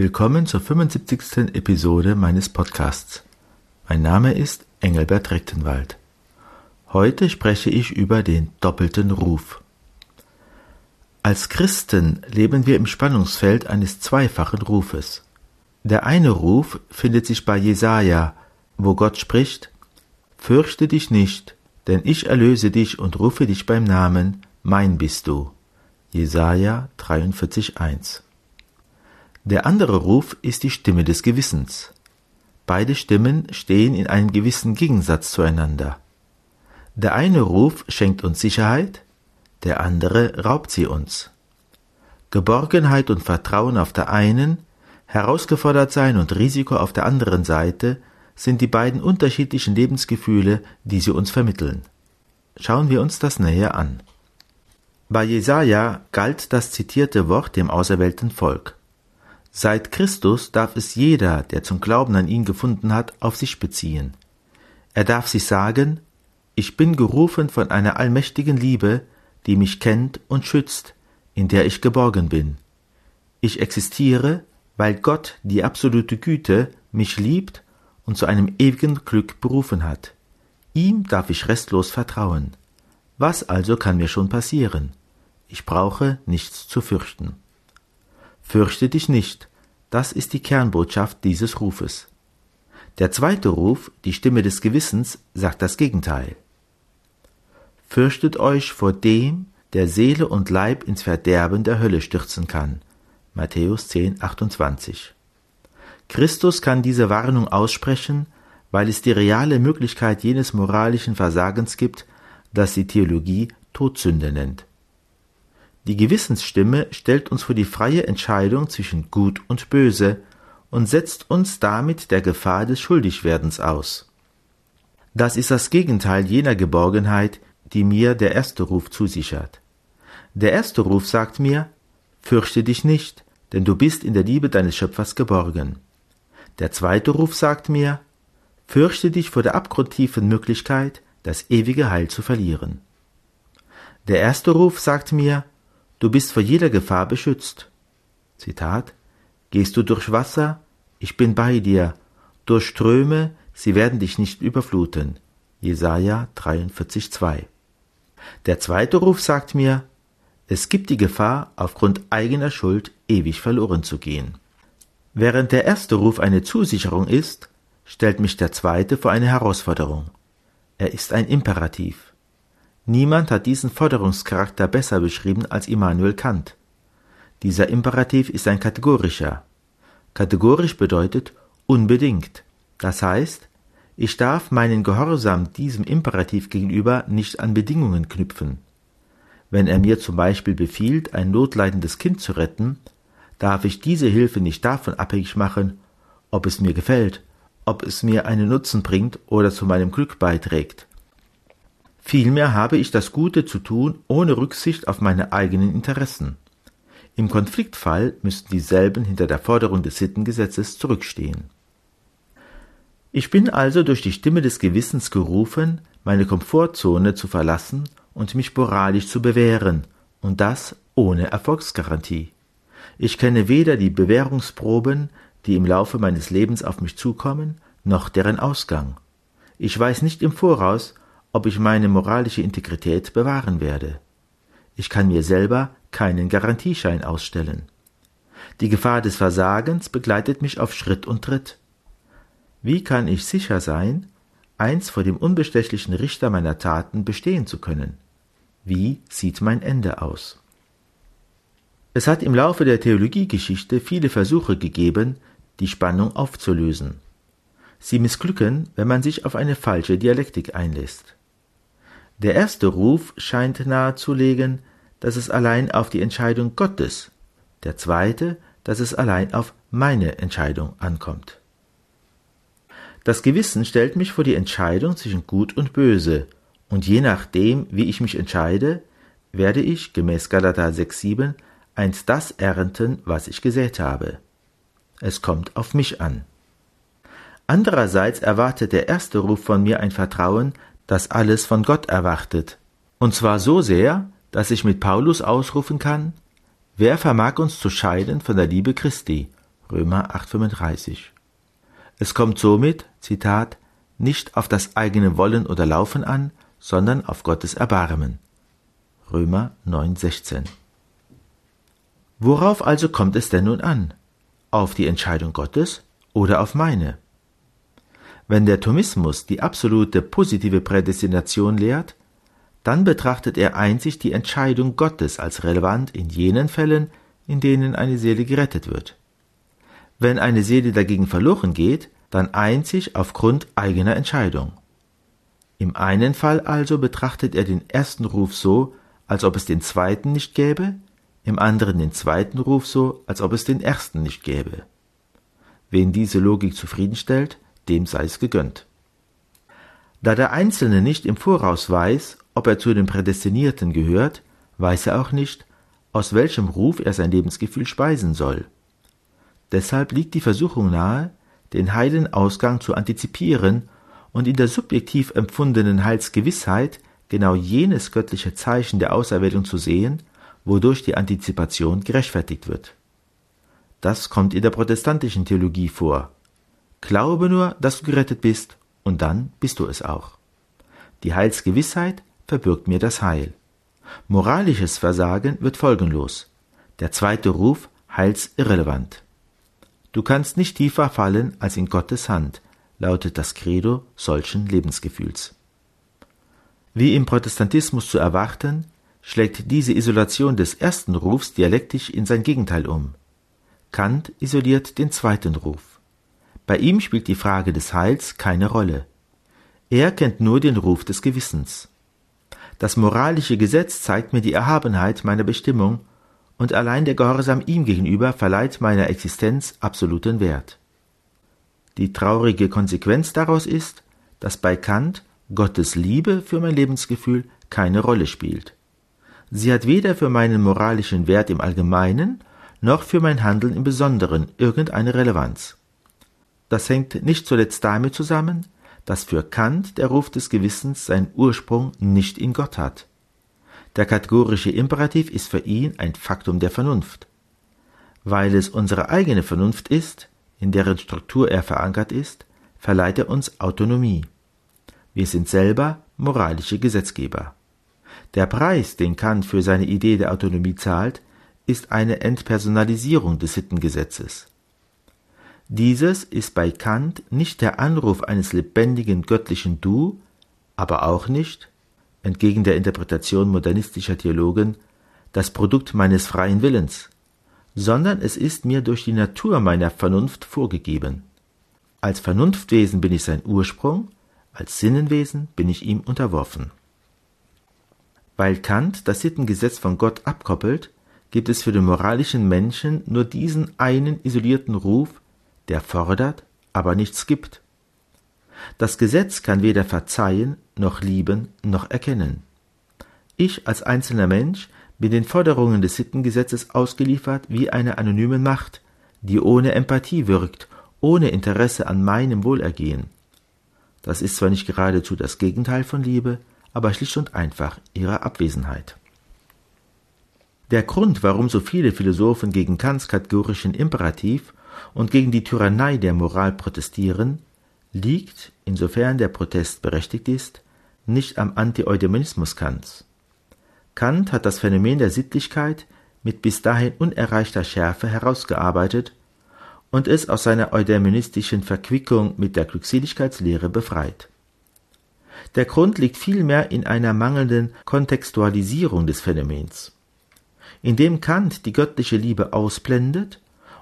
Willkommen zur 75. Episode meines Podcasts. Mein Name ist Engelbert Rechtenwald. Heute spreche ich über den doppelten Ruf. Als Christen leben wir im Spannungsfeld eines zweifachen Rufes. Der eine Ruf findet sich bei Jesaja, wo Gott spricht: Fürchte dich nicht, denn ich erlöse dich und rufe dich beim Namen, mein bist du. Jesaja 43,1 der andere Ruf ist die Stimme des Gewissens. Beide Stimmen stehen in einem gewissen Gegensatz zueinander. Der eine Ruf schenkt uns Sicherheit, der andere raubt sie uns. Geborgenheit und Vertrauen auf der einen, herausgefordert sein und Risiko auf der anderen Seite sind die beiden unterschiedlichen Lebensgefühle, die sie uns vermitteln. Schauen wir uns das näher an. Bei Jesaja galt das zitierte Wort dem auserwählten Volk. Seit Christus darf es jeder, der zum Glauben an ihn gefunden hat, auf sich beziehen. Er darf sich sagen, ich bin gerufen von einer allmächtigen Liebe, die mich kennt und schützt, in der ich geborgen bin. Ich existiere, weil Gott, die absolute Güte, mich liebt und zu einem ewigen Glück berufen hat. Ihm darf ich restlos vertrauen. Was also kann mir schon passieren? Ich brauche nichts zu fürchten. Fürchte dich nicht, das ist die Kernbotschaft dieses Rufes. Der zweite Ruf, die Stimme des Gewissens, sagt das Gegenteil. Fürchtet euch vor dem, der Seele und Leib ins Verderben der Hölle stürzen kann. Matthäus 10, 28. Christus kann diese Warnung aussprechen, weil es die reale Möglichkeit jenes moralischen Versagens gibt, das die Theologie Todsünde nennt. Die Gewissensstimme stellt uns vor die freie Entscheidung zwischen Gut und Böse und setzt uns damit der Gefahr des Schuldigwerdens aus. Das ist das Gegenteil jener Geborgenheit, die mir der erste Ruf zusichert. Der erste Ruf sagt mir, fürchte dich nicht, denn du bist in der Liebe deines Schöpfers geborgen. Der zweite Ruf sagt mir, fürchte dich vor der abgrundtiefen Möglichkeit, das ewige Heil zu verlieren. Der erste Ruf sagt mir, Du bist vor jeder Gefahr beschützt. Zitat Gehst du durch Wasser, ich bin bei dir, durch Ströme, sie werden dich nicht überfluten. Jesaja 43,2. Der zweite Ruf sagt mir, es gibt die Gefahr, aufgrund eigener Schuld ewig verloren zu gehen. Während der erste Ruf eine Zusicherung ist, stellt mich der zweite vor eine Herausforderung. Er ist ein Imperativ. Niemand hat diesen Forderungscharakter besser beschrieben als Immanuel Kant. Dieser Imperativ ist ein kategorischer. Kategorisch bedeutet unbedingt. Das heißt, ich darf meinen Gehorsam diesem Imperativ gegenüber nicht an Bedingungen knüpfen. Wenn er mir zum Beispiel befiehlt, ein notleidendes Kind zu retten, darf ich diese Hilfe nicht davon abhängig machen, ob es mir gefällt, ob es mir einen Nutzen bringt oder zu meinem Glück beiträgt. Vielmehr habe ich das Gute zu tun, ohne Rücksicht auf meine eigenen Interessen. Im Konfliktfall müssten dieselben hinter der Forderung des Sittengesetzes zurückstehen. Ich bin also durch die Stimme des Gewissens gerufen, meine Komfortzone zu verlassen und mich moralisch zu bewähren, und das ohne Erfolgsgarantie. Ich kenne weder die Bewährungsproben, die im Laufe meines Lebens auf mich zukommen, noch deren Ausgang. Ich weiß nicht im Voraus, ob ich meine moralische Integrität bewahren werde. Ich kann mir selber keinen Garantieschein ausstellen. Die Gefahr des Versagens begleitet mich auf Schritt und Tritt. Wie kann ich sicher sein, eins vor dem unbestechlichen Richter meiner Taten bestehen zu können? Wie sieht mein Ende aus? Es hat im Laufe der Theologiegeschichte viele Versuche gegeben, die Spannung aufzulösen. Sie missglücken, wenn man sich auf eine falsche Dialektik einlässt. Der erste Ruf scheint nahezulegen, dass es allein auf die Entscheidung Gottes, der zweite, dass es allein auf meine Entscheidung ankommt. Das Gewissen stellt mich vor die Entscheidung zwischen Gut und Böse, und je nachdem, wie ich mich entscheide, werde ich, gemäß Galater 6,7, einst das ernten, was ich gesät habe. Es kommt auf mich an. Andererseits erwartet der erste Ruf von mir ein Vertrauen, das alles von Gott erwartet. Und zwar so sehr, dass ich mit Paulus ausrufen kann, wer vermag uns zu scheiden von der Liebe Christi? Römer 8,35. Es kommt somit, Zitat, nicht auf das eigene Wollen oder Laufen an, sondern auf Gottes Erbarmen. Römer 9,16. Worauf also kommt es denn nun an? Auf die Entscheidung Gottes oder auf meine? Wenn der Thomismus die absolute positive Prädestination lehrt, dann betrachtet er einzig die Entscheidung Gottes als relevant in jenen Fällen, in denen eine Seele gerettet wird. Wenn eine Seele dagegen verloren geht, dann einzig aufgrund eigener Entscheidung. Im einen Fall also betrachtet er den ersten Ruf so, als ob es den zweiten nicht gäbe, im anderen den zweiten Ruf so, als ob es den ersten nicht gäbe. Wen diese Logik zufriedenstellt, dem sei es gegönnt. Da der Einzelne nicht im Voraus weiß, ob er zu den Prädestinierten gehört, weiß er auch nicht, aus welchem Ruf er sein Lebensgefühl speisen soll. Deshalb liegt die Versuchung nahe, den heilen Ausgang zu antizipieren und in der subjektiv empfundenen Heilsgewissheit genau jenes göttliche Zeichen der Auserwählung zu sehen, wodurch die Antizipation gerechtfertigt wird. Das kommt in der protestantischen Theologie vor. Glaube nur, dass du gerettet bist, und dann bist du es auch. Die Heilsgewissheit verbirgt mir das Heil. Moralisches Versagen wird folgenlos. Der zweite Ruf heilsirrelevant. Du kannst nicht tiefer fallen als in Gottes Hand, lautet das Credo solchen Lebensgefühls. Wie im Protestantismus zu erwarten, schlägt diese Isolation des ersten Rufs dialektisch in sein Gegenteil um. Kant isoliert den zweiten Ruf. Bei ihm spielt die Frage des Heils keine Rolle. Er kennt nur den Ruf des Gewissens. Das moralische Gesetz zeigt mir die Erhabenheit meiner Bestimmung und allein der Gehorsam ihm gegenüber verleiht meiner Existenz absoluten Wert. Die traurige Konsequenz daraus ist, dass bei Kant Gottes Liebe für mein Lebensgefühl keine Rolle spielt. Sie hat weder für meinen moralischen Wert im Allgemeinen noch für mein Handeln im Besonderen irgendeine Relevanz. Das hängt nicht zuletzt damit zusammen, dass für Kant der Ruf des Gewissens seinen Ursprung nicht in Gott hat. Der kategorische Imperativ ist für ihn ein Faktum der Vernunft. Weil es unsere eigene Vernunft ist, in deren Struktur er verankert ist, verleiht er uns Autonomie. Wir sind selber moralische Gesetzgeber. Der Preis, den Kant für seine Idee der Autonomie zahlt, ist eine Entpersonalisierung des Sittengesetzes. Dieses ist bei Kant nicht der Anruf eines lebendigen göttlichen Du, aber auch nicht, entgegen der Interpretation modernistischer Theologen, das Produkt meines freien Willens, sondern es ist mir durch die Natur meiner Vernunft vorgegeben. Als Vernunftwesen bin ich sein Ursprung, als Sinnenwesen bin ich ihm unterworfen. Weil Kant das Sittengesetz von Gott abkoppelt, gibt es für den moralischen Menschen nur diesen einen isolierten Ruf, der fordert, aber nichts gibt. Das Gesetz kann weder verzeihen, noch lieben, noch erkennen. Ich als einzelner Mensch bin den Forderungen des Sittengesetzes ausgeliefert wie einer anonymen Macht, die ohne Empathie wirkt, ohne Interesse an meinem Wohlergehen. Das ist zwar nicht geradezu das Gegenteil von Liebe, aber schlicht und einfach ihre Abwesenheit. Der Grund, warum so viele Philosophen gegen Kants kategorischen Imperativ und gegen die Tyrannei der Moral protestieren, liegt, insofern der Protest berechtigt ist, nicht am Anti-Eudemonismus Kants. Kant hat das Phänomen der Sittlichkeit mit bis dahin unerreichter Schärfe herausgearbeitet und es aus seiner eudaemonistischen Verquickung mit der Glückseligkeitslehre befreit. Der Grund liegt vielmehr in einer mangelnden Kontextualisierung des Phänomens. Indem Kant die göttliche Liebe ausblendet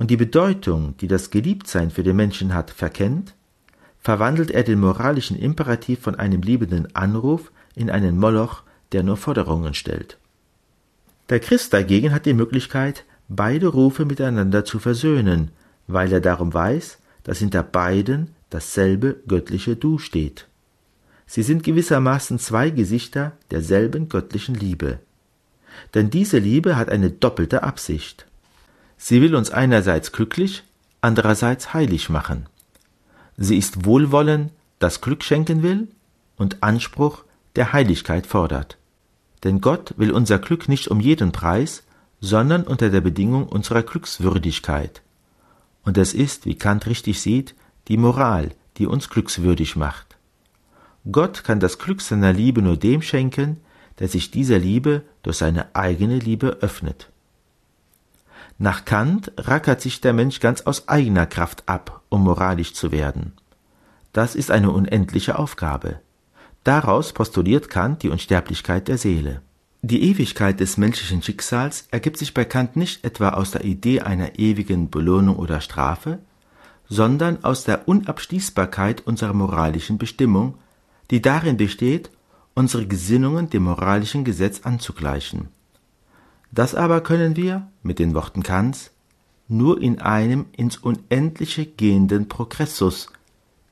und die Bedeutung, die das Geliebtsein für den Menschen hat, verkennt, verwandelt er den moralischen Imperativ von einem liebenden Anruf in einen Moloch, der nur Forderungen stellt. Der Christ dagegen hat die Möglichkeit, beide Rufe miteinander zu versöhnen, weil er darum weiß, dass hinter beiden dasselbe göttliche Du steht. Sie sind gewissermaßen zwei Gesichter derselben göttlichen Liebe. Denn diese Liebe hat eine doppelte Absicht. Sie will uns einerseits glücklich, andererseits heilig machen. Sie ist Wohlwollen, das Glück schenken will, und Anspruch, der Heiligkeit fordert. Denn Gott will unser Glück nicht um jeden Preis, sondern unter der Bedingung unserer Glückswürdigkeit. Und es ist, wie Kant richtig sieht, die Moral, die uns glückswürdig macht. Gott kann das Glück seiner Liebe nur dem schenken, der sich dieser Liebe durch seine eigene Liebe öffnet. Nach Kant rackert sich der Mensch ganz aus eigener Kraft ab, um moralisch zu werden. Das ist eine unendliche Aufgabe. Daraus postuliert Kant die Unsterblichkeit der Seele. Die Ewigkeit des menschlichen Schicksals ergibt sich bei Kant nicht etwa aus der Idee einer ewigen Belohnung oder Strafe, sondern aus der Unabschließbarkeit unserer moralischen Bestimmung, die darin besteht, unsere Gesinnungen dem moralischen Gesetz anzugleichen. Das aber können wir, mit den Worten Kants, nur in einem ins Unendliche gehenden Progressus,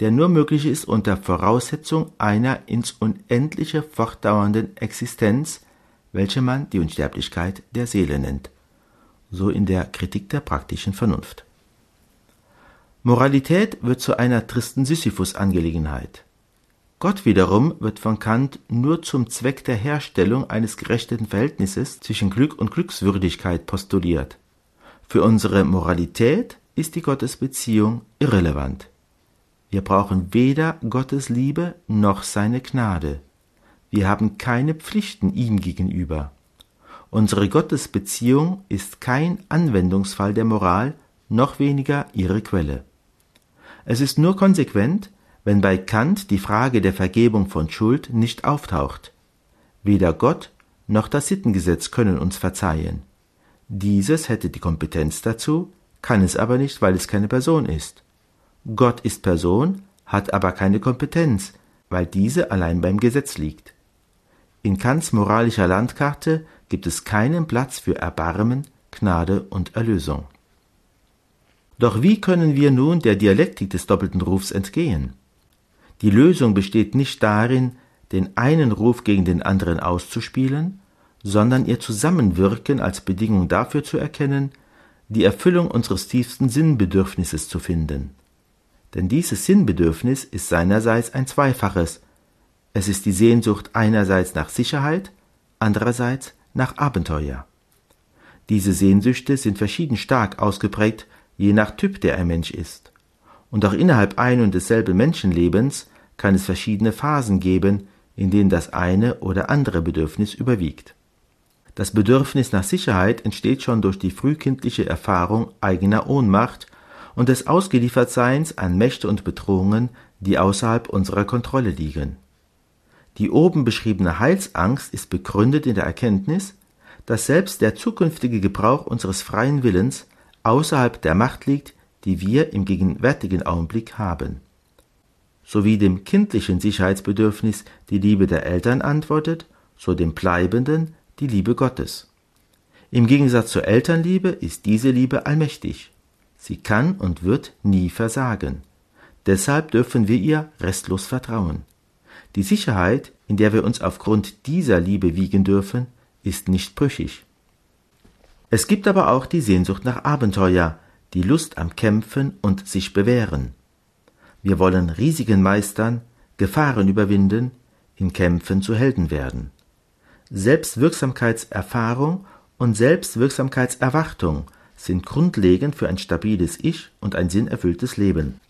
der nur möglich ist unter Voraussetzung einer ins Unendliche fortdauernden Existenz, welche man die Unsterblichkeit der Seele nennt, so in der Kritik der praktischen Vernunft. Moralität wird zu einer tristen Sisyphus-Angelegenheit. Gott wiederum wird von Kant nur zum Zweck der Herstellung eines gerechten Verhältnisses zwischen Glück und Glückswürdigkeit postuliert. Für unsere Moralität ist die Gottesbeziehung irrelevant. Wir brauchen weder Gottes Liebe noch seine Gnade. Wir haben keine Pflichten ihm gegenüber. Unsere Gottesbeziehung ist kein Anwendungsfall der Moral, noch weniger ihre Quelle. Es ist nur konsequent, wenn bei Kant die Frage der Vergebung von Schuld nicht auftaucht. Weder Gott noch das Sittengesetz können uns verzeihen. Dieses hätte die Kompetenz dazu, kann es aber nicht, weil es keine Person ist. Gott ist Person, hat aber keine Kompetenz, weil diese allein beim Gesetz liegt. In Kants moralischer Landkarte gibt es keinen Platz für Erbarmen, Gnade und Erlösung. Doch wie können wir nun der Dialektik des doppelten Rufs entgehen? Die Lösung besteht nicht darin, den einen Ruf gegen den anderen auszuspielen, sondern ihr Zusammenwirken als Bedingung dafür zu erkennen, die Erfüllung unseres tiefsten Sinnbedürfnisses zu finden. Denn dieses Sinnbedürfnis ist seinerseits ein zweifaches. Es ist die Sehnsucht einerseits nach Sicherheit, andererseits nach Abenteuer. Diese Sehnsüchte sind verschieden stark ausgeprägt, je nach Typ, der ein Mensch ist. Und auch innerhalb ein und desselben Menschenlebens kann es verschiedene Phasen geben, in denen das eine oder andere Bedürfnis überwiegt. Das Bedürfnis nach Sicherheit entsteht schon durch die frühkindliche Erfahrung eigener Ohnmacht und des Ausgeliefertseins an Mächte und Bedrohungen, die außerhalb unserer Kontrolle liegen. Die oben beschriebene Heilsangst ist begründet in der Erkenntnis, dass selbst der zukünftige Gebrauch unseres freien Willens außerhalb der Macht liegt, die wir im gegenwärtigen Augenblick haben. Sowie dem kindlichen Sicherheitsbedürfnis die Liebe der Eltern antwortet, so dem bleibenden die Liebe Gottes. Im Gegensatz zur Elternliebe ist diese Liebe allmächtig. Sie kann und wird nie versagen. Deshalb dürfen wir ihr restlos vertrauen. Die Sicherheit, in der wir uns aufgrund dieser Liebe wiegen dürfen, ist nicht brüchig. Es gibt aber auch die Sehnsucht nach Abenteuer, die Lust am Kämpfen und sich bewähren. Wir wollen Risiken meistern, Gefahren überwinden, in Kämpfen zu Helden werden. Selbstwirksamkeitserfahrung und Selbstwirksamkeitserwartung sind grundlegend für ein stabiles Ich und ein sinnerfülltes Leben.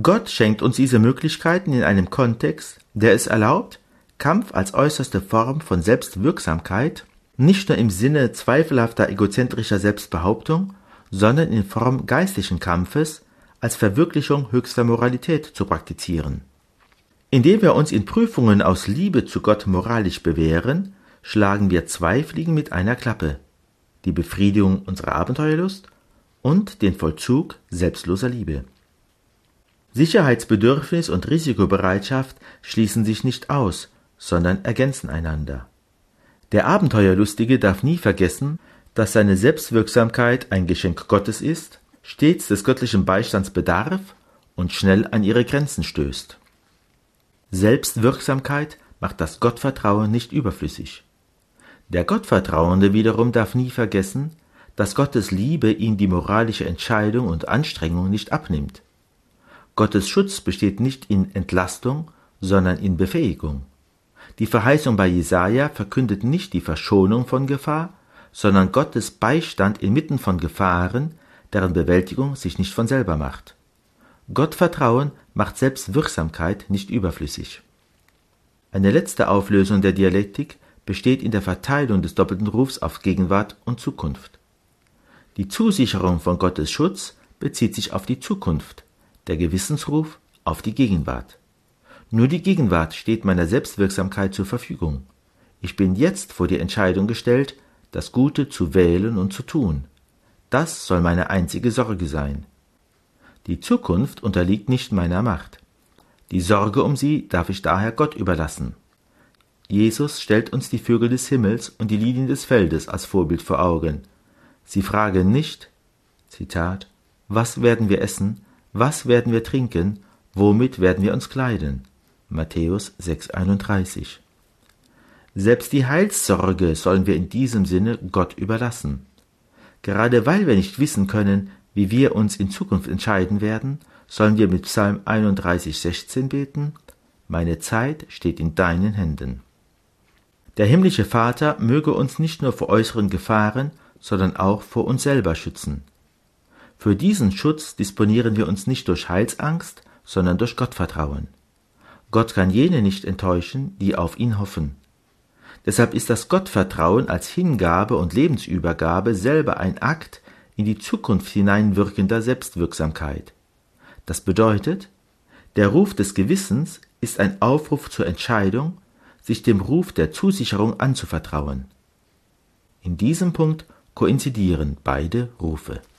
Gott schenkt uns diese Möglichkeiten in einem Kontext, der es erlaubt, Kampf als äußerste Form von Selbstwirksamkeit nicht nur im Sinne zweifelhafter egozentrischer Selbstbehauptung, sondern in Form geistlichen Kampfes als Verwirklichung höchster Moralität zu praktizieren. Indem wir uns in Prüfungen aus Liebe zu Gott moralisch bewähren, schlagen wir zwei Fliegen mit einer Klappe die Befriedigung unserer Abenteuerlust und den Vollzug selbstloser Liebe. Sicherheitsbedürfnis und Risikobereitschaft schließen sich nicht aus, sondern ergänzen einander. Der Abenteuerlustige darf nie vergessen, dass seine Selbstwirksamkeit ein Geschenk Gottes ist, stets des göttlichen Beistands bedarf und schnell an ihre Grenzen stößt. Selbstwirksamkeit macht das Gottvertrauen nicht überflüssig. Der Gottvertrauende wiederum darf nie vergessen, dass Gottes Liebe ihm die moralische Entscheidung und Anstrengung nicht abnimmt. Gottes Schutz besteht nicht in Entlastung, sondern in Befähigung. Die Verheißung bei Jesaja verkündet nicht die Verschonung von Gefahr, sondern Gottes Beistand inmitten von Gefahren, deren Bewältigung sich nicht von selber macht. Gottvertrauen macht selbst Wirksamkeit nicht überflüssig. Eine letzte Auflösung der Dialektik besteht in der Verteilung des doppelten Rufs auf Gegenwart und Zukunft. Die Zusicherung von Gottes Schutz bezieht sich auf die Zukunft, der Gewissensruf auf die Gegenwart. Nur die Gegenwart steht meiner Selbstwirksamkeit zur Verfügung. Ich bin jetzt vor die Entscheidung gestellt, das Gute zu wählen und zu tun. Das soll meine einzige Sorge sein. Die Zukunft unterliegt nicht meiner Macht. Die Sorge um sie darf ich daher Gott überlassen. Jesus stellt uns die Vögel des Himmels und die Lilien des Feldes als Vorbild vor Augen. Sie fragen nicht, Zitat, was werden wir essen, was werden wir trinken, womit werden wir uns kleiden? Matthäus 6,31. Selbst die Heilssorge sollen wir in diesem Sinne Gott überlassen. Gerade weil wir nicht wissen können, wie wir uns in Zukunft entscheiden werden, sollen wir mit Psalm 31,16 beten, Meine Zeit steht in deinen Händen. Der himmlische Vater möge uns nicht nur vor äußeren Gefahren, sondern auch vor uns selber schützen. Für diesen Schutz disponieren wir uns nicht durch Heilsangst, sondern durch Gottvertrauen. Gott kann jene nicht enttäuschen, die auf ihn hoffen. Deshalb ist das Gottvertrauen als Hingabe und Lebensübergabe selber ein Akt, in die Zukunft hineinwirkender Selbstwirksamkeit. Das bedeutet, der Ruf des Gewissens ist ein Aufruf zur Entscheidung, sich dem Ruf der Zusicherung anzuvertrauen. In diesem Punkt koinzidieren beide Rufe.